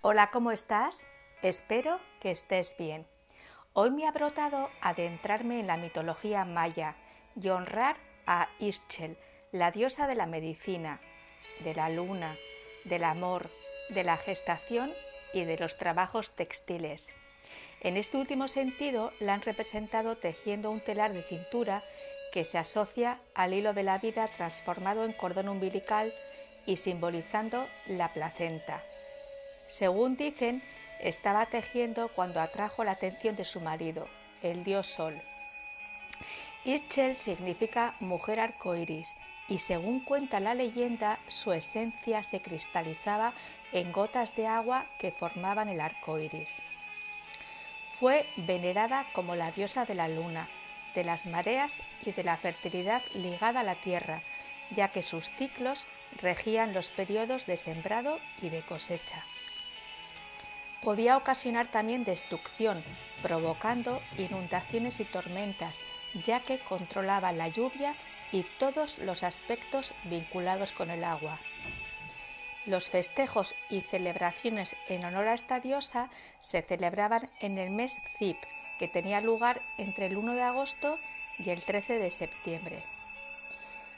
Hola, ¿cómo estás? Espero que estés bien. Hoy me ha brotado adentrarme en la mitología maya y honrar a Ischel, la diosa de la medicina, de la luna, del amor, de la gestación y de los trabajos textiles. En este último sentido, la han representado tejiendo un telar de cintura que se asocia al hilo de la vida transformado en cordón umbilical y simbolizando la placenta. Según dicen, estaba tejiendo cuando atrajo la atención de su marido, el dios Sol. Irchel significa mujer arcoiris y según cuenta la leyenda, su esencia se cristalizaba en gotas de agua que formaban el arco iris. Fue venerada como la diosa de la luna, de las mareas y de la fertilidad ligada a la tierra, ya que sus ciclos regían los periodos de sembrado y de cosecha. Podía ocasionar también destrucción, provocando inundaciones y tormentas, ya que controlaba la lluvia y todos los aspectos vinculados con el agua. Los festejos y celebraciones en honor a esta diosa se celebraban en el mes Zip, que tenía lugar entre el 1 de agosto y el 13 de septiembre.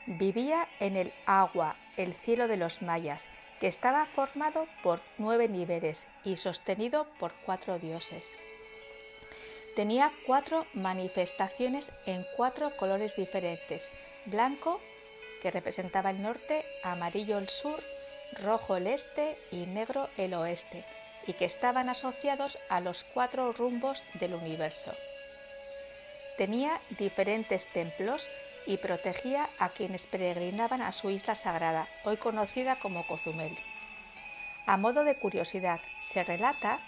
Vivía en el agua, el cielo de los mayas, que estaba formado por nueve niveles y sostenido por cuatro dioses. Tenía cuatro manifestaciones en cuatro colores diferentes, blanco, que representaba el norte, amarillo el sur, rojo el este y negro el oeste, y que estaban asociados a los cuatro rumbos del universo. Tenía diferentes templos y protegía a quienes peregrinaban a su isla sagrada, hoy conocida como Cozumel. A modo de curiosidad, se relata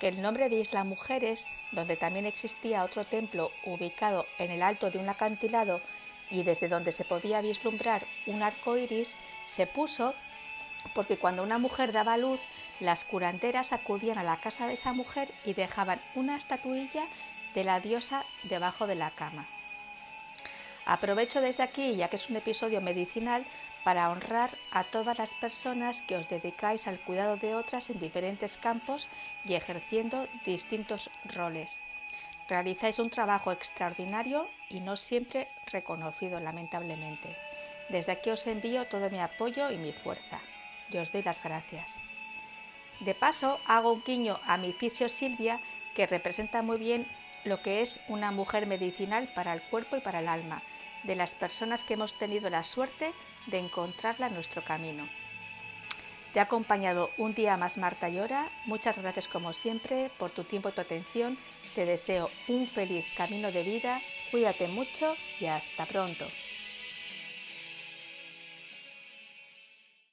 que el nombre de Isla Mujeres, donde también existía otro templo ubicado en el alto de un acantilado y desde donde se podía vislumbrar un arco iris, se puso porque cuando una mujer daba luz, las curanderas acudían a la casa de esa mujer y dejaban una estatuilla de la diosa debajo de la cama. Aprovecho desde aquí, ya que es un episodio medicinal, para honrar a todas las personas que os dedicáis al cuidado de otras en diferentes campos y ejerciendo distintos roles. Realizáis un trabajo extraordinario y no siempre reconocido, lamentablemente. Desde aquí os envío todo mi apoyo y mi fuerza y os doy las gracias. De paso, hago un guiño a mi fisio Silvia, que representa muy bien lo que es una mujer medicinal para el cuerpo y para el alma, de las personas que hemos tenido la suerte de encontrarla en nuestro camino. Te ha acompañado un día más Marta Llora. Muchas gracias como siempre por tu tiempo y tu atención. Te deseo un feliz camino de vida. Cuídate mucho y hasta pronto.